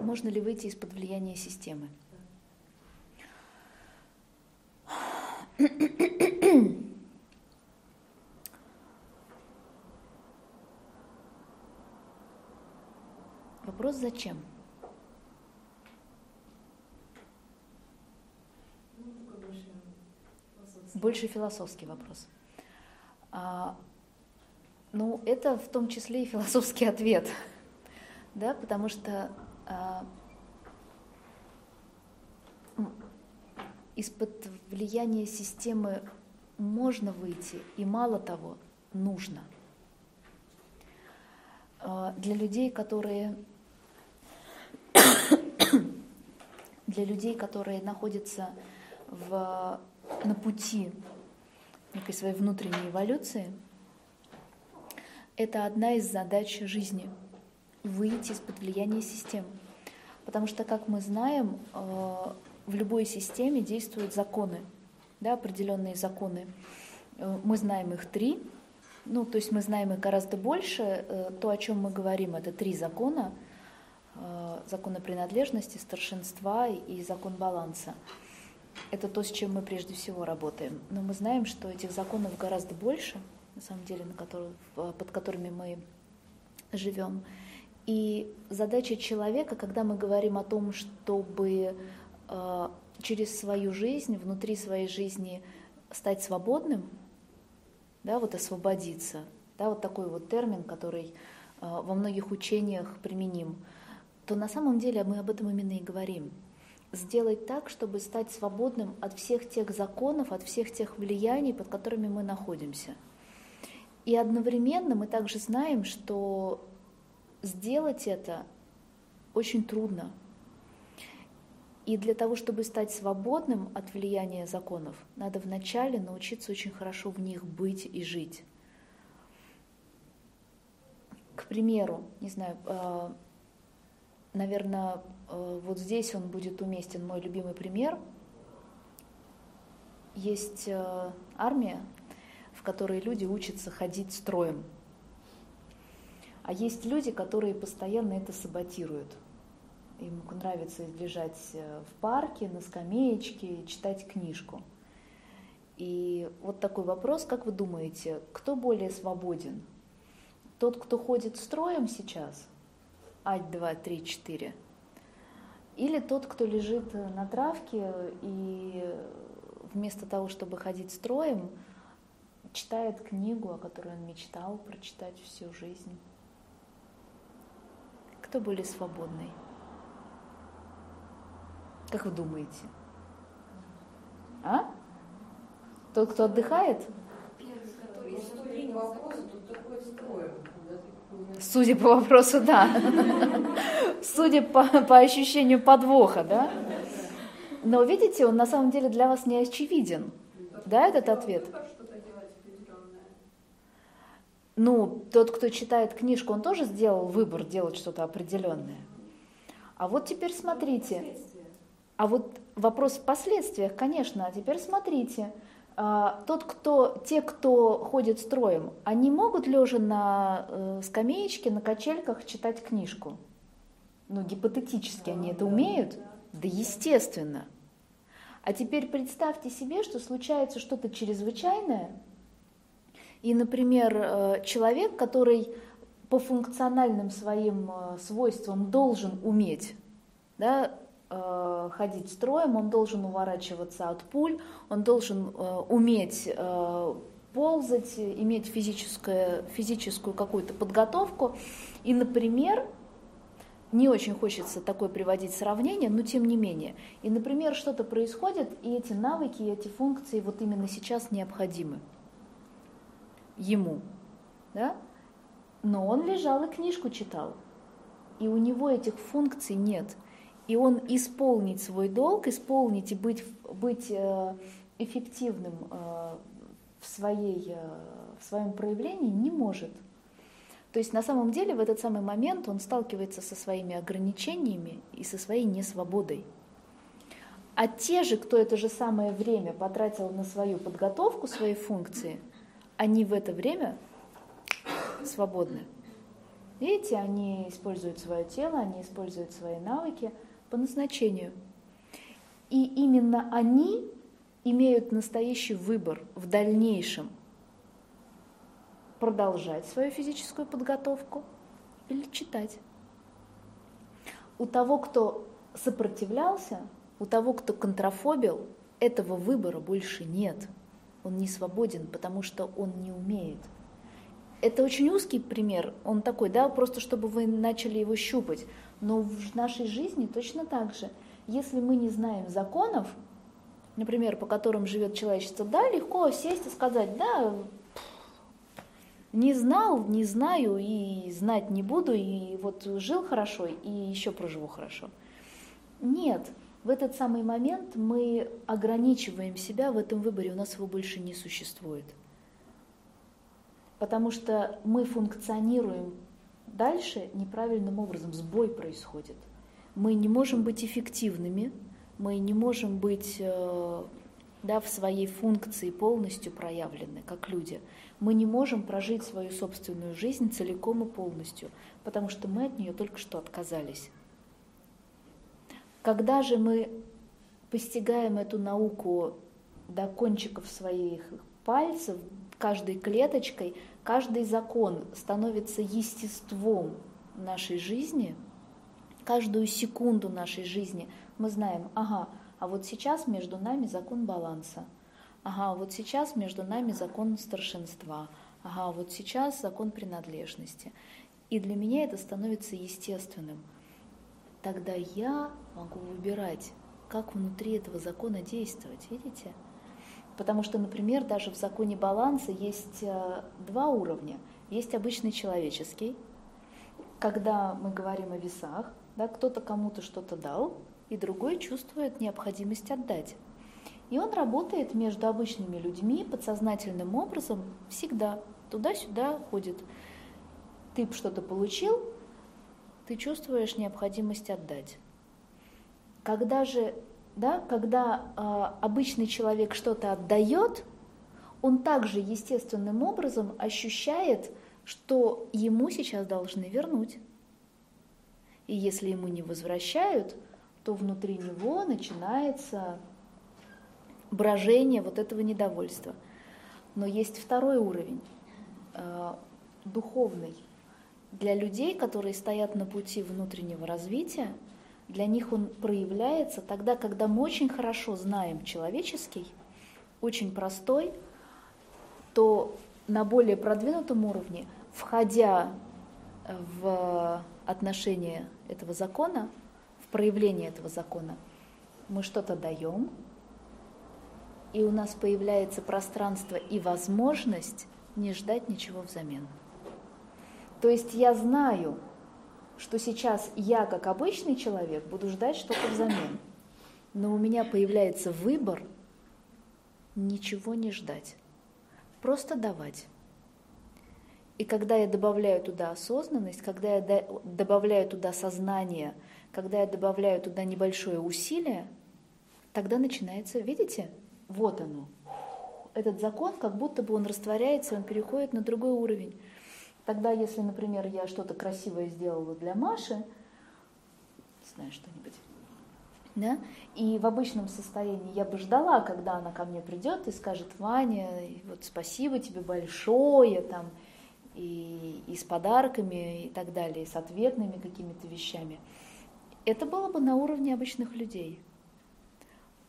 можно ли выйти из-под влияния системы. Вопрос зачем? Больше философский вопрос. А, ну, это в том числе и философский ответ, да, потому что из-под влияния системы можно выйти, и мало того, нужно. А, для людей, которые для людей, которые находятся в, на пути некой своей внутренней эволюции, это одна из задач жизни – выйти из-под влияния систем. Потому что, как мы знаем, э, в любой системе действуют законы, да, определенные законы. Э, мы знаем их три, ну, то есть мы знаем их гораздо больше. Э, то, о чем мы говорим, это три закона. Закон о принадлежности, старшинства и закон баланса. Это то, с чем мы прежде всего работаем. Но мы знаем, что этих законов гораздо больше, на самом деле, на которых, под которыми мы живем. И задача человека, когда мы говорим о том, чтобы э, через свою жизнь, внутри своей жизни стать свободным, да, вот освободиться, да, вот такой вот термин, который э, во многих учениях применим, то на самом деле мы об этом именно и говорим. Сделать так, чтобы стать свободным от всех тех законов, от всех тех влияний, под которыми мы находимся. И одновременно мы также знаем, что сделать это очень трудно. И для того, чтобы стать свободным от влияния законов, надо вначале научиться очень хорошо в них быть и жить. К примеру, не знаю, э, наверное, э, вот здесь он будет уместен, мой любимый пример. Есть э, армия, в которой люди учатся ходить строем – а есть люди, которые постоянно это саботируют. Им нравится лежать э, в парке, на скамеечке, читать книжку. И вот такой вопрос, как вы думаете, кто более свободен? Тот, кто ходит строем сейчас, ать, два, три, четыре, или тот, кто лежит на травке и вместо того, чтобы ходить строем, читает книгу, о которой он мечтал прочитать всю жизнь? Кто более свободный? Как вы думаете? А? Тот, кто отдыхает? Судя по вопросу, да. Судя по, по ощущению подвоха, да? Но видите, он на самом деле для вас не очевиден. Да, этот ответ? Ну, тот, кто читает книжку, он тоже сделал выбор делать что-то определенное. А вот теперь смотрите. А вот вопрос в последствиях, конечно. А теперь смотрите. А, тот, кто, те, кто ходит строем, они могут лежа на э, скамеечке, на качельках читать книжку? Ну, гипотетически они это умеют? Да, естественно. А теперь представьте себе, что случается что-то чрезвычайное, и, например, э, человек, который по функциональным своим э, свойствам должен уметь да, э, ходить строем, он должен уворачиваться от пуль, он должен уметь ползать, иметь физическую, физическую какую-то подготовку. И, например, не очень хочется такое приводить сравнение, но тем не менее. И, например, что-то происходит, и эти навыки, и эти функции вот именно сейчас необходимы ему, да? но он лежал и книжку читал, и у него этих функций нет. И он исполнить свой долг, исполнить и быть, быть э, эффективным э, в, своей, э, в своем проявлении не может. То есть на самом деле в этот самый момент он сталкивается со своими ограничениями и со своей несвободой. А те же, кто это же самое время потратил на свою подготовку своей функции – они в это время свободны. Видите, они используют свое тело, они используют свои навыки по назначению. И именно они имеют настоящий выбор в дальнейшем продолжать свою физическую подготовку или читать. У того, кто сопротивлялся, у того, кто контрафобил, этого выбора больше нет. Он не свободен, потому что он не умеет. Это очень узкий пример, он такой, да, просто чтобы вы начали его щупать. Но в нашей жизни точно так же. Если мы не знаем законов, например, по которым живет человечество, да, легко сесть и сказать, да, не знал, не знаю и знать не буду, и вот жил хорошо, и еще проживу хорошо. Нет, в этот самый момент мы ограничиваем себя в этом выборе, у нас его больше не существует. Потому что мы функционируем дальше неправильным образом, сбой происходит. Мы не можем быть эффективными, мы не можем быть э, да, в своей функции полностью проявлены, как люди. Мы не можем прожить свою собственную жизнь целиком и полностью, потому что мы от нее только что отказались. Когда же мы постигаем эту науку до кончиков своих пальцев, каждой клеточкой, каждый закон становится естеством нашей жизни, каждую секунду нашей жизни мы знаем, ага, а вот сейчас между нами закон баланса, ага, вот сейчас между нами закон старшинства, ага, вот сейчас закон принадлежности. И для меня это становится естественным. Тогда я могу выбирать, как внутри этого закона действовать, видите? Потому что, например, даже в законе баланса есть э, два уровня. Есть обычный человеческий, когда мы говорим о весах, да, кто-то кому-то что-то дал, и другой чувствует необходимость отдать. И он работает между обычными людьми подсознательным образом всегда, туда-сюда ходит. Ты что-то получил, ты чувствуешь необходимость отдать. Когда же да, когда э, обычный человек что-то отдает, он также естественным образом ощущает, что ему сейчас должны вернуть. И если ему не возвращают, то внутри него начинается брожение вот этого недовольства. Но есть второй уровень, э, духовный. Для людей, которые стоят на пути внутреннего развития, для них он проявляется тогда, когда мы очень хорошо знаем человеческий, очень простой, то на более продвинутом уровне, входя в отношение этого закона, в проявление этого закона, мы что-то даем, и у нас появляется пространство и возможность не ждать ничего взамен. То есть я знаю, что сейчас я, как обычный человек, буду ждать что-то взамен. Но у меня появляется выбор ничего не ждать, просто давать. И когда я добавляю туда осознанность, когда я добавляю туда сознание, когда я добавляю туда небольшое усилие, тогда начинается, видите, вот оно. Этот закон, как будто бы он растворяется, он переходит на другой уровень. Тогда, если, например, я что-то красивое сделала для Маши, не знаю, что-нибудь, да, и в обычном состоянии я бы ждала, когда она ко мне придет и скажет, Ваня, вот спасибо тебе большое, там, и, и с подарками и так далее, и с ответными какими-то вещами. Это было бы на уровне обычных людей.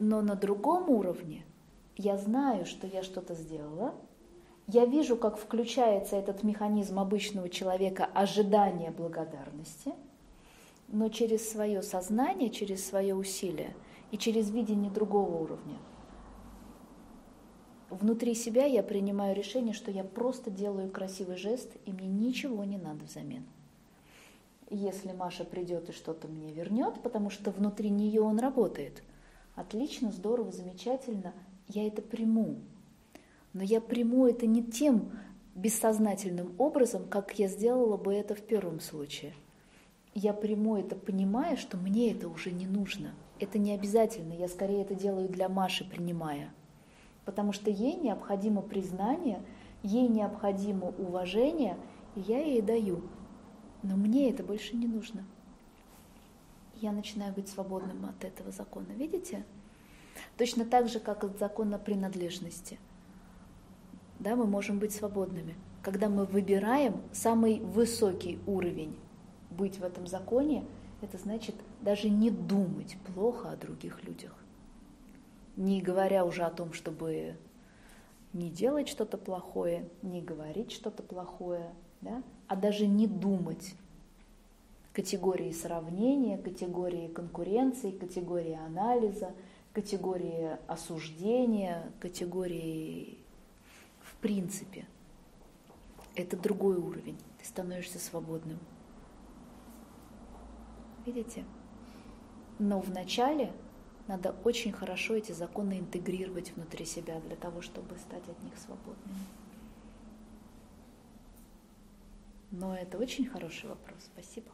Но на другом уровне я знаю, что я что-то сделала, я вижу, как включается этот механизм обычного человека ожидания благодарности, но через свое сознание, через свое усилие и через видение другого уровня. Внутри себя я принимаю решение, что я просто делаю красивый жест, и мне ничего не надо взамен. Если Маша придет и что-то мне вернет, потому что внутри нее он работает, отлично, здорово, замечательно, я это приму, но я приму это не тем бессознательным образом, как я сделала бы это в первом случае. Я приму это, понимая, что мне это уже не нужно. Это не обязательно, я скорее это делаю для Маши, принимая. Потому что ей необходимо признание, ей необходимо уважение, и я ей даю. Но мне это больше не нужно. Я начинаю быть свободным от этого закона. Видите? Точно так же, как от закона принадлежности. Да, мы можем быть свободными. Когда мы выбираем самый высокий уровень быть в этом законе, это значит даже не думать плохо о других людях. Не говоря уже о том, чтобы не делать что-то плохое, не говорить что-то плохое, да? а даже не думать категории сравнения, категории конкуренции, категории анализа, категории осуждения, категории принципе. Это другой уровень. Ты становишься свободным. Видите? Но вначале надо очень хорошо эти законы интегрировать внутри себя для того, чтобы стать от них свободными. Но это очень хороший вопрос. Спасибо.